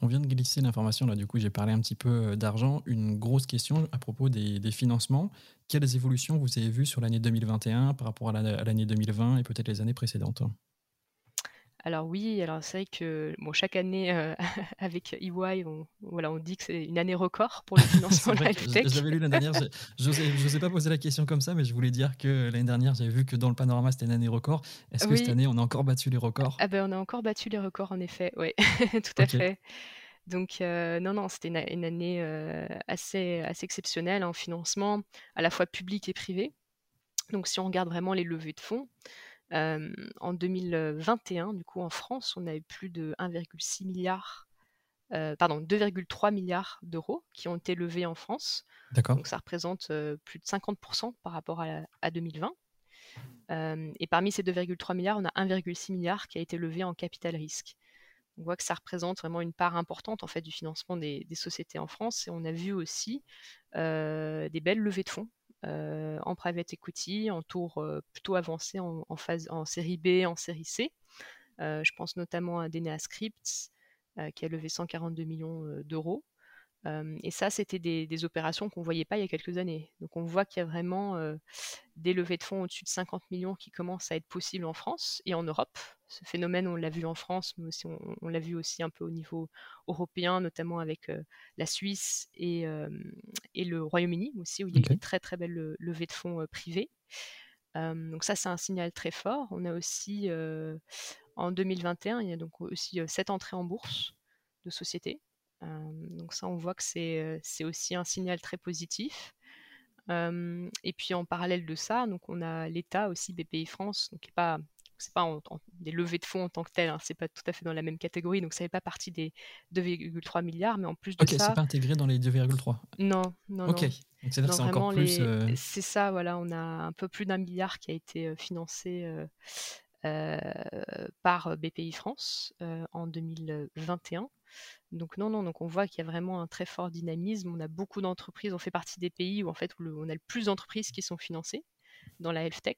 On vient de glisser l'information, là, du coup, j'ai parlé un petit peu d'argent. Une grosse question à propos des, des financements. Quelles évolutions vous avez vues sur l'année 2021 par rapport à l'année 2020 et peut-être les années précédentes? Alors oui, alors c'est vrai que bon, chaque année euh, avec EY, on, voilà, on dit que c'est une année record pour le financement de la J'avais lu l'année dernière, je n'osais pas poser la question comme ça, mais je voulais dire que l'année dernière, j'avais vu que dans le panorama, c'était une année record. Est-ce que cette année, on a encore battu les records? ah ben, On a encore battu les records, en effet, oui, tout à fait. Donc euh, non, non, c'était une, année euh, assez, assez exceptionnelle en financement, à la fois public et privé. Donc si on regarde vraiment les levées de fonds, en 2021, du coup, en France, on a eu plus de 1,6 milliard, pardon, 2,3 milliards d'euros qui ont été levés en France. D'accord. Donc ça représente plus de 50% par rapport à, 2020. et parmi ces 2,3 milliards, on a 1,6 milliard qui a été levé en capital risque. On voit que ça représente vraiment une part importante en fait du financement des, des sociétés en France. Et on a vu aussi des belles levées de fonds euh, en private equity, en tour euh, plutôt avancé en, phase, en série B, en série C. Euh, je pense notamment à Denea Scripts, qui a levé 142 millions d'euros. Et ça, c'était des, opérations qu'on ne voyait pas il y a quelques années. Donc on voit qu'il y a vraiment des levées de fonds au-dessus de 50 millions qui commencent à être possibles en France et en Europe. Ce phénomène, on l'a vu en France, mais aussi on, l'a vu aussi un peu au niveau européen, notamment avec la Suisse et, et le Royaume-Uni aussi, où il y a eu des très très belles levées de fonds privées. donc ça, c'est un signal très fort. On a aussi, en 2021, il y a donc aussi sept entrées en bourse de sociétés. Donc ça, on voit que c'est aussi un signal très positif et puis en parallèle de ça, donc on a l'État aussi, BPI France, donc qui n'est pas c'est pas des levées de fonds en tant que tel, hein, c'est pas tout à fait dans la même catégorie, donc ça n'est pas partie des 2,3 milliards, mais en plus de ça. Ok, c'est pas intégré dans les 2,3. Non, non, Ok, c'est-à-dire c'est encore plus. C'est ça, voilà, on a un peu plus d'un milliard qui a été financé par BPI France en 2021. Donc non, non, donc on voit qu'il y a vraiment un très fort dynamisme. On a beaucoup d'entreprises, on fait partie des pays où en fait on a le plus d'entreprises qui sont financées dans la health tech.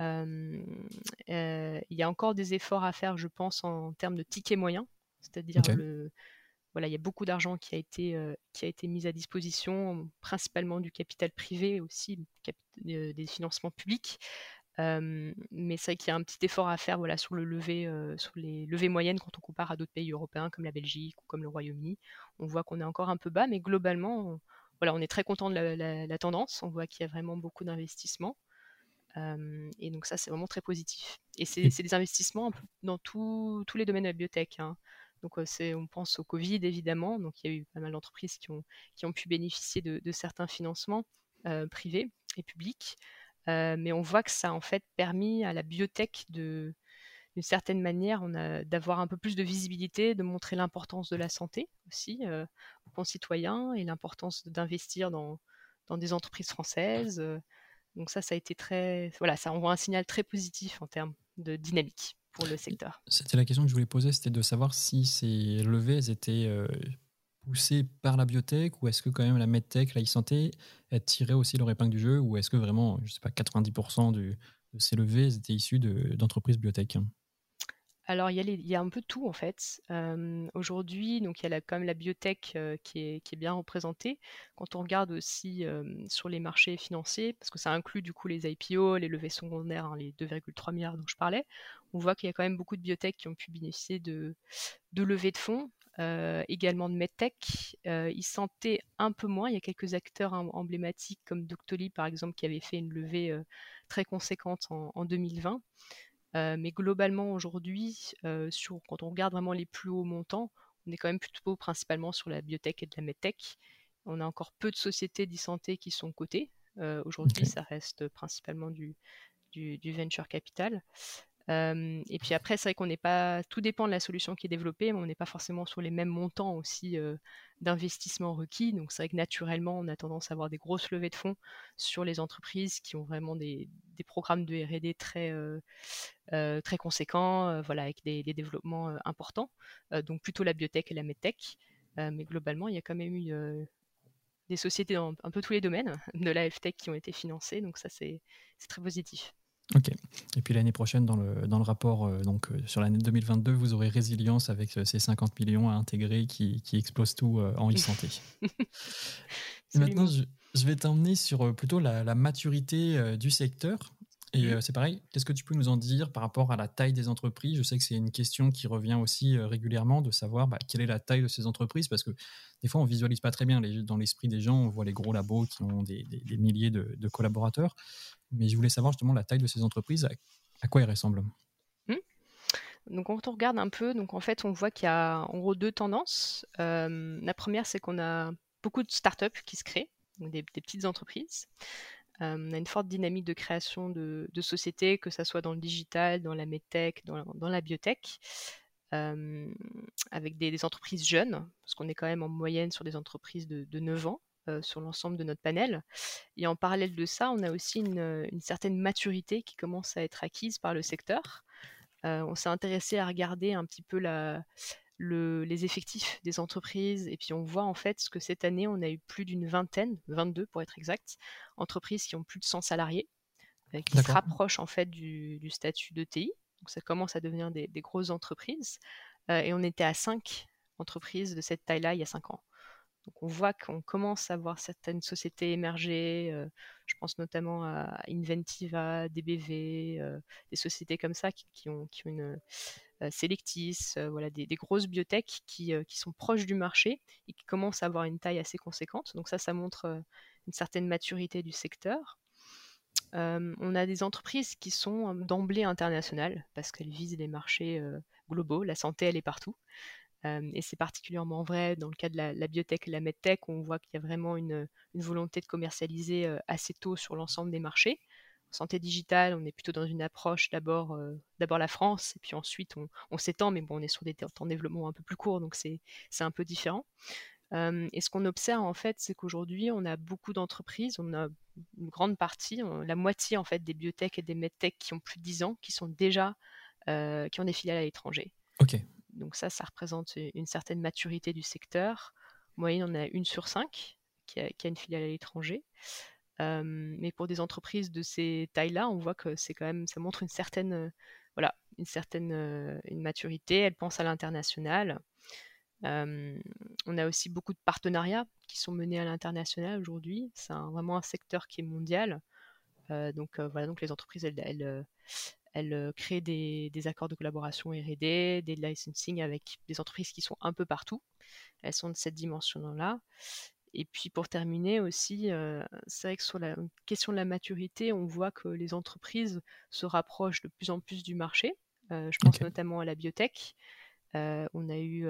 il y a encore des efforts à faire, je pense, en termes de tickets moyens, c'est-à-dire voilà, il y a beaucoup d'argent qui a été qui a été mis à disposition, principalement du capital privé aussi, des financements publics mais c'est vrai qu'il y a un petit effort à faire voilà, sur, le lever, sur les levées moyennes quand on compare à d'autres pays européens comme la Belgique ou comme le Royaume-Uni. On voit qu'on est encore un peu bas, mais globalement, on, voilà, on est très content de la, tendance. On voit qu'il y a vraiment beaucoup d'investissements. et donc ça, c'est vraiment très positif. Et c'est des investissements dans tous les domaines de la biotech. Hein. Donc on pense au Covid évidemment. Donc il y a eu pas mal d'entreprises qui ont, qui ont pu bénéficier de, de certains financements privés et publics. Euh, mais on voit que ça a en fait permis à la biotech de, d'une certaine manière, on a d'avoir un peu plus de visibilité, de montrer l'importance de la santé aussi euh, aux concitoyens et l'importance d'investir dans, dans, des entreprises françaises. Donc ça, ça a été très, voilà, ça envoie un signal très positif en termes de dynamique pour le secteur. C'était la question que je voulais poser, c'était de savoir si ces levées étaient poussé par la biotech ou est-ce que quand même la medtech, la e-santé, elle tirait aussi leur épingle du jeu ou est-ce que vraiment, je sais pas, 90% de ces levées étaient issues d'entreprises biotech? Alors, il y, a un peu tout en fait. Aujourd'hui, il y a quand même la biotech qui, est, bien représentée. Quand on regarde aussi sur les marchés financiers, parce que ça inclut du coup les IPO, les levées secondaires, hein, les 2,3 milliards dont je parlais, on voit qu'il y a quand même beaucoup de biotech qui ont pu bénéficier de, levées de fonds. Également de MedTech. Ils sentaient un peu moins. Il y a quelques acteurs emblématiques comme Doctolib par exemple qui avait fait une levée très conséquente en, 2020. Mais globalement aujourd'hui, quand on regarde vraiment les plus hauts montants, on est quand même plutôt principalement sur la biotech et de la medtech. On a encore peu de sociétés d'e-santé qui sont cotées. aujourd'hui, ça reste principalement du, du, du venture capital et puis après, c'est vrai qu'on n'est pas. Tout dépend de la solution qui est développée, mais on n'est pas forcément sur les mêmes montants aussi d'investissement requis. Donc c'est vrai que naturellement, on a tendance à avoir des grosses levées de fonds sur les entreprises qui ont vraiment des, programmes de R&D très très conséquents, voilà, avec des, des développements importants. donc plutôt la biotech et la medtech. mais globalement, il y a quand même eu des sociétés dans un peu tous les domaines de la health tech qui ont été financées. Donc ça, c'est très positif. Ok. Et puis l'année prochaine, dans le, dans le rapport donc, sur l'année 2022, vous aurez résilience avec ces 50 millions à intégrer qui, qui explosent tout en e-santé. maintenant, je, je vais t'emmener sur plutôt la, la maturité du secteur. Et mmh. c'est pareil, qu'est-ce que tu peux nous en dire par rapport à la taille des entreprises? Je sais que c'est une question qui revient aussi régulièrement de savoir bah, quelle est la taille de ces entreprises parce que des fois on visualise pas très bien dans l'esprit des gens, on voit les gros labos qui ont des, milliers de, collaborateurs, mais je voulais savoir justement la taille de ces entreprises, à, quoi elles ressemblent. Mmh. Donc quand on regarde un peu, donc en fait on voit qu'il y a en gros deux tendances. la première c'est qu'on a beaucoup de startups qui se créent, des, des petites entreprises. On a une forte dynamique de création de, sociétés, que ce soit dans le digital, dans la medtech, dans, la biotech. Avec des, entreprises jeunes, parce qu'on est quand même en moyenne sur des entreprises de, 9 ans sur l'ensemble de notre panel. Et en parallèle de ça, on a aussi une certaine maturité qui commence à être acquise par le secteur. on s'est intéressé à regarder un petit peu la, les effectifs des entreprises. Et puis on voit en fait que cette année, on a eu plus d'une vingtaine, 22 pour être exact, entreprises qui ont plus de 100 salariés, euh, qui se rapprochent en fait du, statut de TI. Donc ça commence à devenir des, grosses entreprises. Euh, et on était à 5 entreprises de cette taille-là il y a 5 ans. Donc on voit qu'on commence à voir certaines sociétés émerger. Euh, je pense notamment à Inventiva, DBV, des sociétés comme ça qui, ont, qui ont une, Selectis, euh, voilà, des, grosses biotech qui, euh, qui, sont proches du marché et qui commencent à avoir une taille assez conséquente. Donc ça, ça montre une certaine maturité du secteur. on a des entreprises qui sont d'emblée internationales parce qu'elles visent les marchés globaux. La santé, elle est partout. et c'est particulièrement vrai dans le cas de la, biotech et la medtech. On voit qu'il y a vraiment une volonté de commercialiser assez tôt sur l'ensemble des marchés santé digitale, on est plutôt dans une approche d'abord euh, d'abord la France, et puis ensuite on, s'étend, mais bon, on est sur des temps de développement un peu plus courts, donc c'est un peu différent. Euh, et ce qu'on observe en fait, c'est qu'aujourd'hui, on a beaucoup d'entreprises, on a une grande partie, la moitié en fait des biotech et des medtech qui ont plus de 10 ans, qui sont déjà, euh, qui ont des filiales à l'étranger. Ok. Donc ça, ça représente une certaine maturité du secteur. En moyenne, on a une sur cinq qui a, qui a une filiale à l'étranger mais pour des entreprises de ces tailles-là, on voit que c'est quand même, ça montre une certaine, voilà, une certaine une maturité. Elles pensent à l'international. on a aussi beaucoup de partenariats qui sont menés à l'international aujourd'hui. C'est vraiment un secteur qui est mondial. donc voilà, donc les entreprises, elles, créent des, des, accords de collaboration R&D, des licensing avec des entreprises qui sont un peu partout. Elles sont de cette dimension-là. Et puis pour terminer aussi, euh, c'est vrai que sur la question de la maturité, on voit que les entreprises se rapprochent de plus en plus du marché. Euh, je pense notamment à la biotech. Euh, on a eu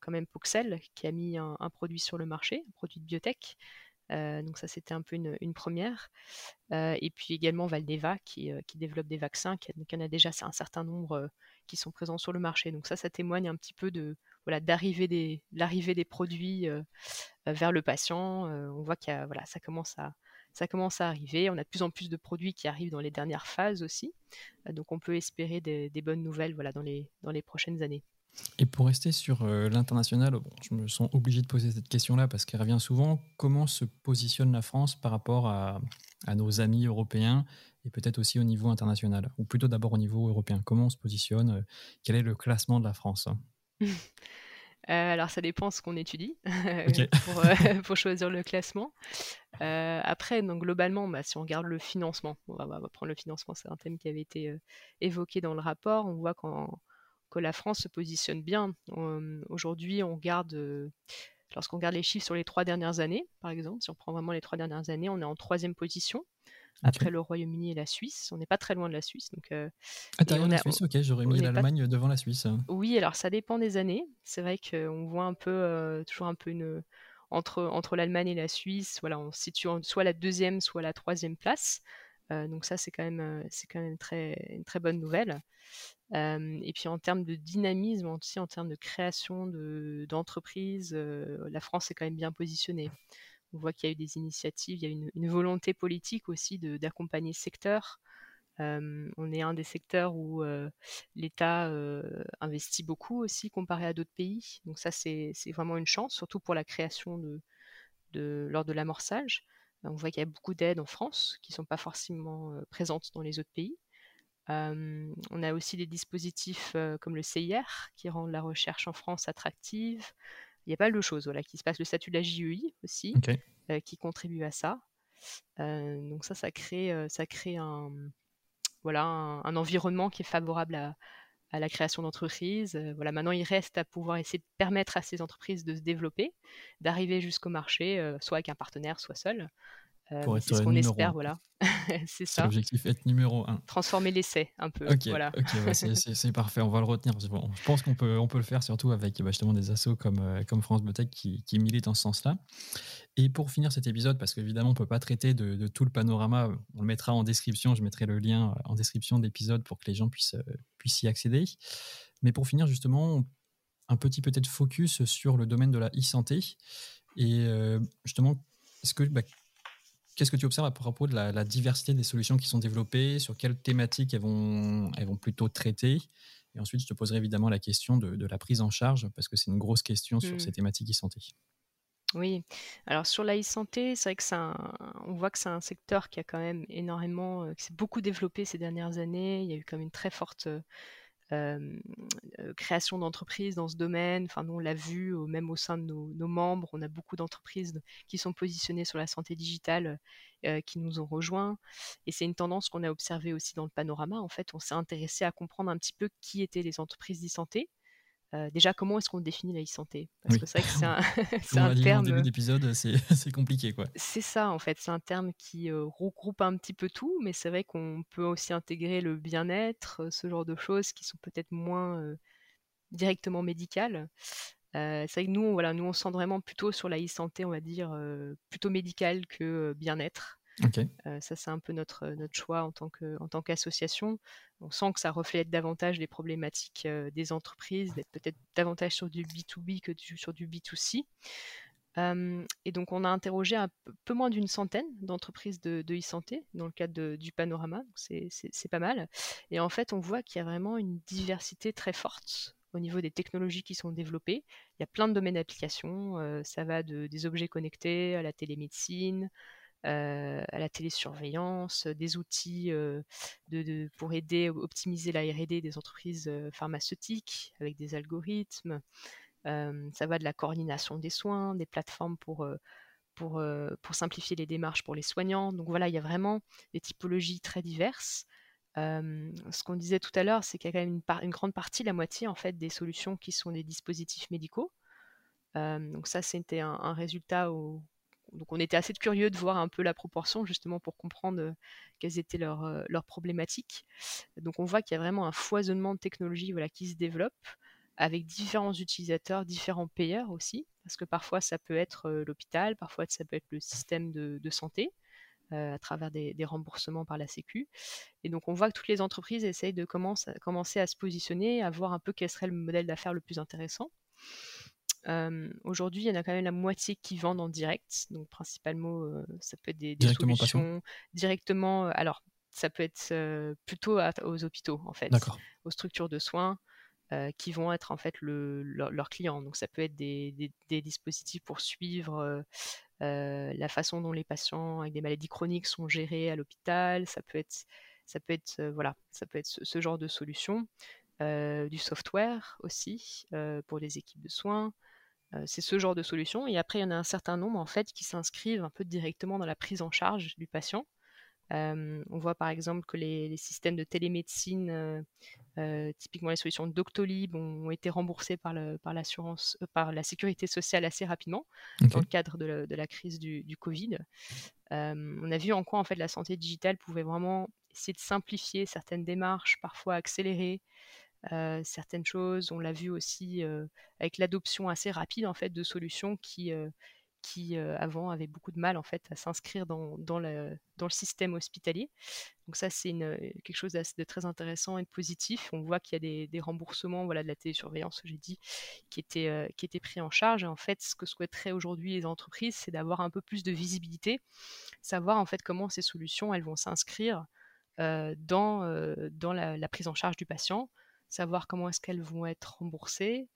quand même Poxel qui a mis un, produit sur le marché, un produit de biotech. donc ça, c'était un peu une, première. et puis également Valdeva qui, qui, développe des vaccins, qui, en a déjà un certain nombre qui sont présents sur le marché. Donc ça, ça témoigne un petit peu de voilà des l'arrivée des produits vers le patient. on voit qu'il voilà, ça commence à ça commence à arriver. On a de plus en plus de produits qui arrivent dans les dernières phases aussi. donc on peut espérer des, bonnes nouvelles voilà, dans, les, dans les prochaines années. Et pour rester sur l'international, bon, je me sens obligé de poser cette question-là parce qu'elle revient souvent. Comment se positionne la France par rapport à, à nos amis européens et peut-être aussi au niveau international? Ou plutôt d'abord au niveau européen. Comment on se positionne? Quel est le classement de la France? Euh, alors ça dépend ce qu'on étudie euh, pour, choisir le classement. Euh, après, donc, globalement, bah, si on regarde le financement, on va, prendre le financement, c'est un thème qui avait été évoqué dans le rapport, on voit que la France se positionne bien. Aujourd'hui, on regarde, lorsqu'on regarde les chiffres sur les trois dernières années, par exemple, si on prend vraiment les trois dernières années, on est en troisième position après le Royaume-Uni et la Suisse. On n'est pas très loin de la Suisse. Donc, euh, ah, la Suisse, ok, j'aurais mis l'Allemagne devant la Suisse. Oui, alors ça dépend des années. C'est vrai qu'on voit un peu, euh, toujours un peu une. Entre, entre l'Allemagne et la Suisse, voilà, on se situe soit la deuxième, soit la troisième place. Euh, donc ça, c'est quand même, c'est quand même très, une très bonne nouvelle. et puis en termes de dynamisme, aussi en termes de création d'entreprises, la France est quand même bien positionnée. On voit qu'il y a eu des initiatives, il y a une, une volonté politique aussi d'accompagner ce secteur. on est un des secteurs où l'État investit beaucoup aussi comparé à d'autres pays. Donc ça, c'est vraiment une chance, surtout pour la création de, lors de l'amorçage. On voit qu'il y a beaucoup d'aides en France qui ne sont pas forcément présentes dans les autres pays. on a aussi des dispositifs comme le CIR qui rendent la recherche en France attractive. Il y a pas mal de choses voilà, qui se passent. Le statut de la JEI aussi, qui contribue à ça. donc ça, ça crée, ça crée un, voilà, un, environnement qui est favorable à, à la création d'entreprises. voilà, maintenant, il reste à pouvoir essayer de permettre à ces entreprises de se développer, d'arriver jusqu'au marché, soit avec un partenaire, soit seul. Pour c'est ce qu'on espère, voilà. c'est ça. L'objectif être numéro un. Transformer l'essai un peu. Ok, voilà. c'est parfait, on va le retenir. Bon, je pense qu'on peut, on peut le faire surtout avec bah, justement des assos comme, comme France Biotech qui, qui militent en ce sens-là. Et pour finir cet épisode, parce qu'évidemment, on ne peut pas traiter de, tout le panorama, on le mettra en description, je mettrai le lien en description de l'épisode pour que les gens puissent, puissent y accéder. Mais pour finir, justement, un petit peut-être focus sur le domaine de la e-santé. Et justement, est-ce que, bah, qu'est-ce que tu observes à propos de la, diversité des solutions qui sont développées Sur quelles thématiques elles vont, elles vont plutôt traiter? Et ensuite, je te poserai évidemment la question de, la prise en charge, parce que c'est une grosse question sur mmh. ces thématiques e-santé. Oui, alors sur la e-santé, c'est vrai que c'est on voit que c'est un secteur qui a quand même énormément, euh, qui s'est beaucoup développé ces dernières années. Il y a eu quand même une très forte création d'entreprises dans ce domaine. Enfin, nous, on l'a vu, même au sein de nos, membres, on a beaucoup d'entreprises qui sont positionnées sur la santé digitale, qui nous ont rejoints. Et c'est une tendance qu'on a observée aussi dans le panorama. En fait, on s'est intéressé à comprendre un petit peu qui étaient les entreprises d'e-santé euh, déjà, comment est-ce qu'on définit la e-santé? Parce que c'est vrai que c'est un, un terme. début d'épisode, c'est compliqué, quoi. C'est ça, en fait. C'est un terme qui euh, regroupe un petit peu tout, mais c'est vrai qu'on peut aussi intégrer le bien-être, euh, ce genre de choses qui sont peut-être moins directement médicales. c'est vrai que nous, voilà, nous, on sent vraiment plutôt sur la e-santé, on va dire, plutôt médicale que bien-être. Ça, c'est un peu notre, notre choix en tant, que, en qu'association. On sent que ça reflète davantage les problématiques des entreprises, d'être peut-être davantage sur du B2B que sur du B2C. et donc, on a interrogé un peu moins d'une centaine d'entreprises de, e-santé dans le cadre du panorama. C'est pas mal. Et en fait, on voit qu'il y a vraiment une diversité très forte au niveau des technologies qui sont développées. Il y a plein de domaines d'application. ça va de, des objets connectés à la télémédecine, euh, à la télésurveillance, des outils euh, pour aider, optimiser la R&D des entreprises euh, pharmaceutiques avec des algorithmes. ça va de la coordination des soins, des plateformes pour pour, simplifier les démarches pour les soignants. Donc voilà, il y a vraiment des typologies très diverses. ce qu'on disait tout à l'heure, c'est qu'il y a quand même une, une, grande partie, la moitié en fait, des solutions qui sont des dispositifs médicaux. donc ça, c'était un, un, résultat au, donc on était assez curieux de voir un peu la proportion justement pour comprendre euh, quelles étaient leurs, euh, leurs problématiques. Donc on voit qu'il y a vraiment un foisonnement de technologies voilà, qui se développe avec différents utilisateurs, différents payeurs aussi, parce que parfois ça peut être euh, l'hôpital, parfois ça peut être le système de, santé. à travers des, remboursements par la Sécu. Et donc on voit que toutes les entreprises essayent de commencer à se positionner, à voir un peu quel serait le modèle d'affaires le plus intéressant. Aujourd'hui, il y en a quand même la moitié qui vendent en direct. Donc, principalement, ça peut être des, solutions directement. alors, ça peut être plutôt aux hôpitaux, en fait, aux structures de soins. qui vont être en fait leurs clients. Donc ça peut être des, dispositifs pour suivre la façon dont les patients avec des maladies chroniques sont gérés à l'hôpital. Ça peut être, ça peut être voilà, ça peut être ce, genre de solution. du software aussi pour les équipes de soins. C'est ce genre de solution. Et après, il y en a un certain nombre en fait qui s'inscrivent un peu directement dans la prise en charge du patient. Euh, on voit par exemple que les, systèmes de télémédecine, euh, typiquement les solutions Doctolib, ont, été remboursés par, l'assurance, par la sécurité sociale assez rapidement dans le cadre de, la, crise du, Covid. on a vu en quoi en fait la santé digitale pouvait vraiment essayer de simplifier certaines démarches, parfois accélérer certaines choses. On l'a vu aussi avec l'adoption assez rapide en fait de solutions qui qui avant avaient beaucoup de mal en fait à s'inscrire dans, le, système hospitalier. Donc ça c'est quelque chose de très intéressant et de positif. On voit qu'il y a des, remboursements voilà, de la télésurveillance, j'ai dit, qui étaient, qui étaient pris en charge. Et en fait, ce que souhaiteraient aujourd'hui les entreprises, c'est d'avoir un peu plus de visibilité, savoir en fait comment ces solutions elles vont s'inscrire dans, dans la, prise en charge du patient, savoir comment est-ce qu'elles vont être remboursées,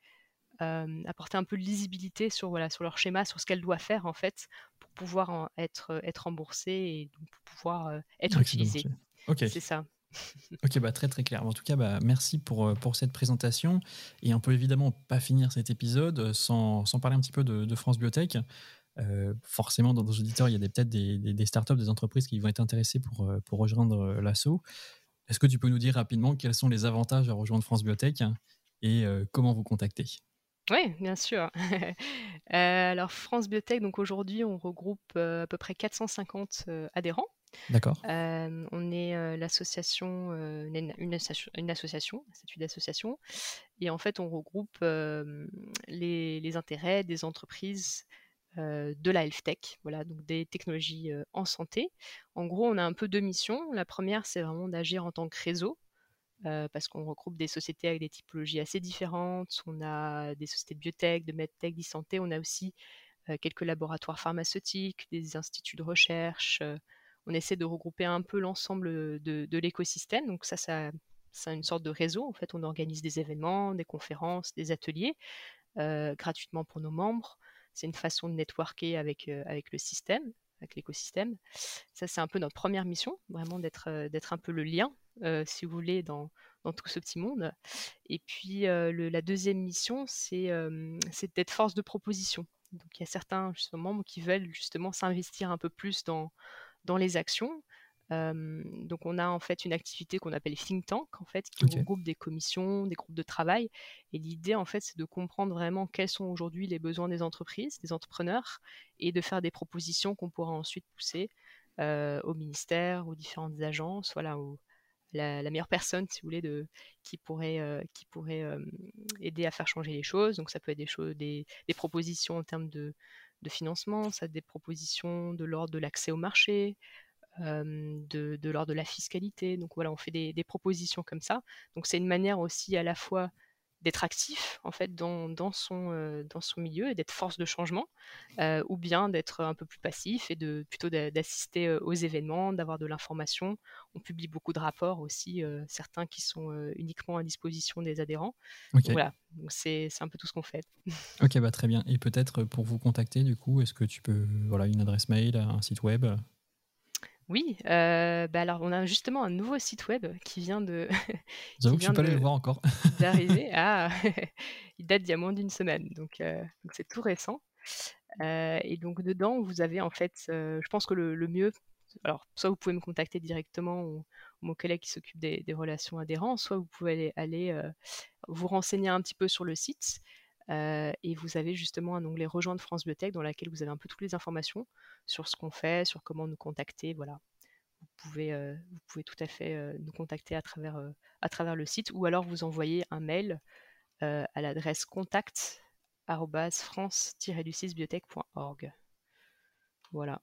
apporter un peu de lisibilité sur, voilà, sur leur schéma, sur ce qu'elles doivent faire en fait, pour pouvoir être, être remboursé et pour pouvoir être utilisé. Ok. C'est ça. Ok, bah très très clair. En tout cas, bah, merci pour, pour cette présentation. Et on peut évidemment pas finir cet épisode sans, sans parler un petit peu de, de France Biotech. forcément, dans nos auditeurs, il y a peut-être des, des, des, startups, des entreprises qui vont être intéressées pour, pour rejoindre l'assaut. Est-ce que tu peux nous dire rapidement quels sont les avantages à rejoindre France Biotech et comment vous contacter? Oui, bien sûr. alors France Biotech, donc aujourd'hui, on regroupe à peu près 450 adhérents. D'accord. on est l'association, une, une, association, un statut d'association, et en fait, on regroupe les, les, intérêts des entreprises de la health tech, voilà, donc des technologies en santé. En gros, on a un peu deux missions. La première, c'est vraiment d'agir en tant que réseau, parce qu'on regroupe des sociétés avec des typologies assez différentes. On a des sociétés de biotech, de medtech, d'e-santé. On a aussi quelques laboratoires pharmaceutiques, des instituts de recherche. on essaie de regrouper un peu l'ensemble de, l'écosystème. Donc ça, c'est une sorte de réseau. En fait, on organise des événements, des conférences, des ateliers gratuitement pour nos membres. C'est une façon de networker avec, avec le système, avec l'écosystème. Ça, c'est un peu notre première mission, vraiment d'être, d'être un peu le lien, si vous voulez, dans, tout ce petit monde. Et puis, la deuxième mission, c'est, c'est d'être force de proposition. Donc, il y a certains membres qui veulent justement s'investir un peu plus dans, dans les actions donc on a en fait une activité qu'on appelle think tank en fait qui regroupe des commissions, des groupes de travail et l'idée en fait c'est de comprendre vraiment quels sont aujourd'hui les besoins des entreprises, des entrepreneurs et de faire des propositions qu'on pourra ensuite pousser au ministère, aux différentes agences, voilà, la, meilleure personne, si vous voulez, de, qui pourrait, qui pourrait aider à faire changer les choses. Donc ça peut être des, choses, des, des propositions en termes de, de financement, ça des propositions de l'ordre de l'accès au marché, de, de l'ordre de la fiscalité. Donc voilà, on fait des, propositions comme ça. Donc c'est une manière aussi à la fois d'être actif en fait dans, dans son, dans son milieu et d'être force de changement, ou bien d'être un peu plus passif et de plutôt d'assister aux événements, d'avoir de l'information. On publie beaucoup de rapports aussi, certains qui sont uniquement à disposition des adhérents. Voilà, c'est un peu tout ce qu'on fait. ok, bah très bien. Et peut-être pour vous contacter, du coup, est-ce que tu peux, voilà, une adresse mail, un site web? Oui, euh, bah alors on a justement un nouveau site web qui vient de J'avoue que je suis pas allé le voir encore. d'arriver. Ah, il date d'il y a moins d'une semaine, donc euh, c'est tout récent. Euh, et donc dedans, vous avez en fait, je pense que le, mieux, alors soit vous pouvez me contacter directement ou, mon collègue qui s'occupe des, relations adhérents, soit vous pouvez aller, aller vous renseigner un petit peu sur le site. Et vous avez justement un onglet Rejoindre France Biotech dans lequel vous avez un peu toutes les informations sur ce qu'on fait, sur comment nous contacter. Voilà. Vous pouvez, tout à fait nous contacter à travers, le site ou alors vous envoyer un mail à l'adresse contact france biotechorg Voilà.